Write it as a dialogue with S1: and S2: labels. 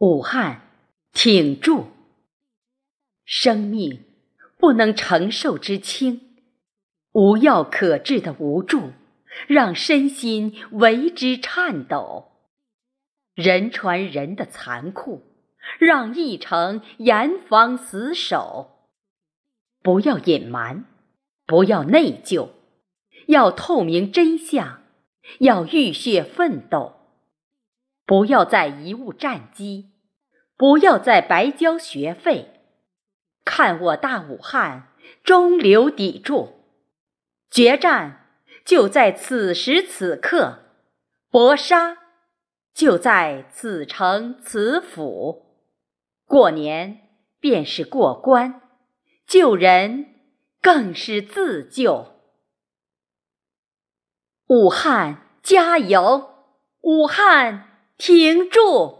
S1: 武汉，挺住！生命不能承受之轻，无药可治的无助，让身心为之颤抖。人传人的残酷，让一城严防死守。不要隐瞒，不要内疚，要透明真相，要浴血奋斗。不要再贻误战机，不要再白交学费。看我大武汉中流砥柱，决战就在此时此刻，搏杀就在此城此府。过年便是过关，救人更是自救。武汉加油！武汉！停住！